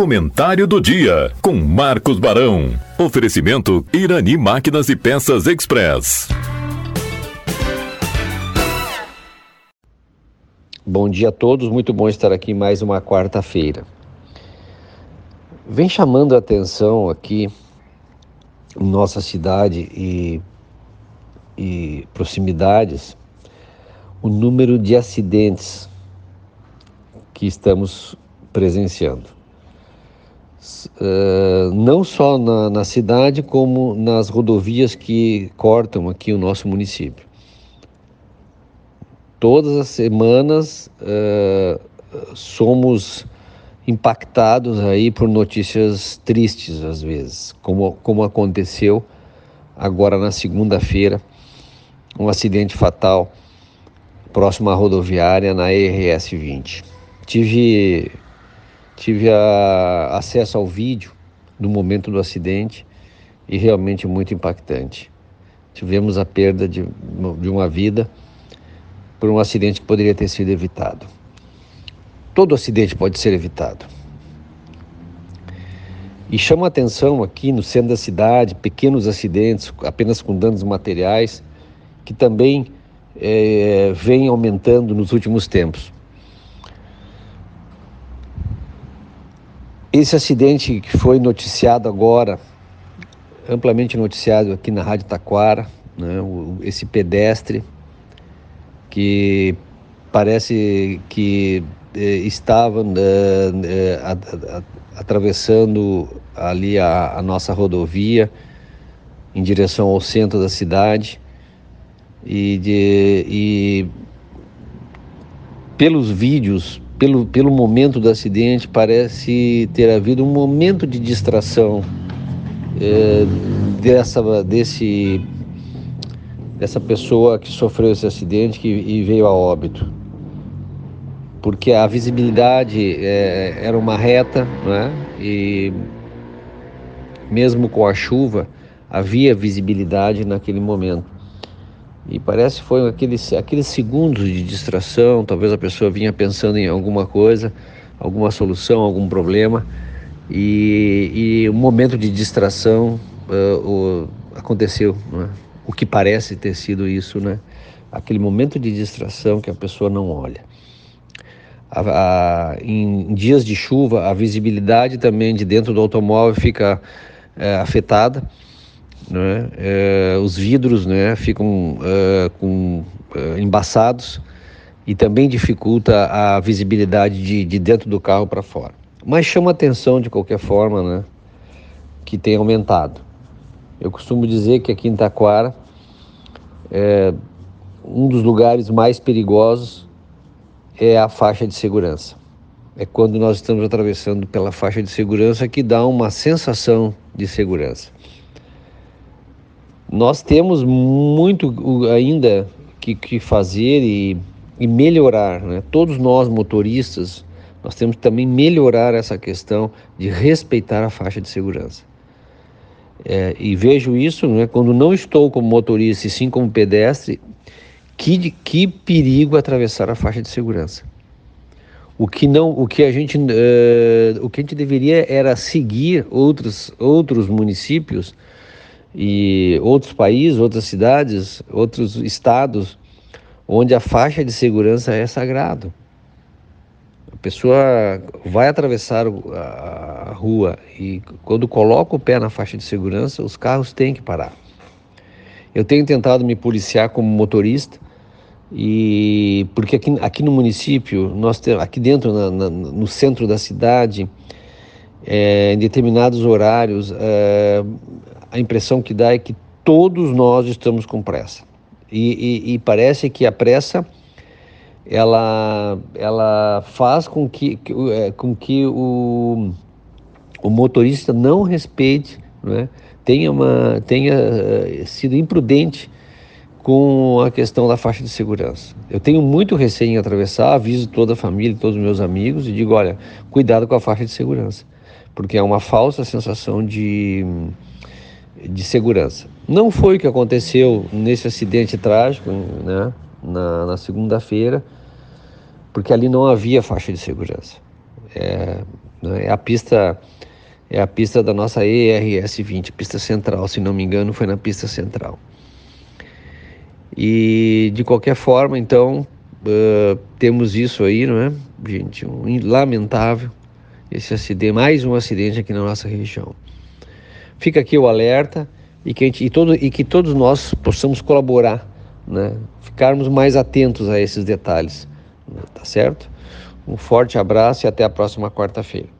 Comentário do dia com Marcos Barão. Oferecimento Irani Máquinas e Peças Express. Bom dia a todos, muito bom estar aqui mais uma quarta-feira. Vem chamando a atenção aqui em nossa cidade e, e proximidades o número de acidentes que estamos presenciando. Uh, não só na, na, cidade, como nas rodovias que cortam aqui o nosso município. Todas as semanas uh, somos impactados aí por notícias tristes às vezes, como, como aconteceu agora na segunda-feira, um acidente fatal próximo à rodoviária na RS 20. Tive Tive a, acesso ao vídeo do momento do acidente e realmente muito impactante. Tivemos a perda de, de uma vida por um acidente que poderia ter sido evitado. Todo acidente pode ser evitado. E chama atenção aqui no centro da cidade, pequenos acidentes, apenas com danos materiais, que também é, vem aumentando nos últimos tempos. Esse acidente que foi noticiado agora, amplamente noticiado aqui na Rádio Taquara, né, esse pedestre que parece que eh, estava eh, atravessando ali a, a, nossa rodovia em direção ao centro da cidade e, de, e pelos vídeos pelo, pelo momento do acidente, parece ter havido um momento de distração é, dessa, desse, dessa pessoa que sofreu esse acidente que, e veio a óbito. Porque a visibilidade é, era uma reta, né? e mesmo com a chuva, havia visibilidade naquele momento. E parece que foi aqueles, aqueles segundos de distração, talvez a pessoa vinha pensando em alguma coisa, alguma solução, algum problema, e, e um momento de distração uh, aconteceu, né? o que parece ter sido isso, né? aquele momento de distração que a pessoa não olha. A, a, em dias de chuva, a visibilidade também de dentro do automóvel fica é, afetada né? É, os vidros né, ficam é, com, é, embaçados e também dificulta a visibilidade de, de dentro do carro para fora. Mas chama atenção de qualquer forma né, que tem aumentado. Eu costumo dizer que aqui em Taquara é um dos lugares mais perigosos é a faixa de segurança. É quando nós estamos atravessando pela faixa de segurança que dá uma sensação de segurança. Nós temos muito ainda que, que fazer e, e melhorar, né? Todos nós motoristas, nós temos que também melhorar essa questão de respeitar a faixa de segurança. É, e vejo isso, né, quando não estou como motorista e sim como pedestre, que, que perigo atravessar a faixa de segurança. O que não, o que a gente, uh, o que a gente deveria era seguir outros outros municípios e outros países, outras cidades, outros estados, onde a faixa de segurança é sagrado. A pessoa vai atravessar a rua e quando coloca o pé na faixa de segurança, os carros têm que parar. Eu tenho tentado me policiar como motorista e porque aqui, aqui no município, nós temos, aqui dentro, na, na, no centro da cidade, é, em determinados horários, é, a impressão que dá é que todos nós estamos com pressa. E, e, e parece que a pressa ela, ela faz com que, é, com que o, o motorista não respeite, né? tenha, uma, tenha eh, sido imprudente com a questão da faixa de segurança. Eu tenho muito receio em atravessar, aviso toda a família, todos os meus amigos e digo, olha, cuidado com a faixa de segurança, porque é uma falsa sensação de de segurança. Não foi o que aconteceu nesse acidente trágico, né, na, na segunda-feira, porque ali não havia faixa de segurança. É, Né? É a pista é a pista da nossa ERS 20, pista central, se não me engano, foi na pista central. E de qualquer forma, então, uh, temos isso aí, não é? Gente, um lamentável esse acidente, mais um acidente aqui na nossa região. Fica aqui o alerta e que, gente, e, todo, e que todos nós possamos colaborar, né? Ficarmos mais atentos a esses detalhes, né? tá certo? Um forte abraço e até a próxima quarta-feira.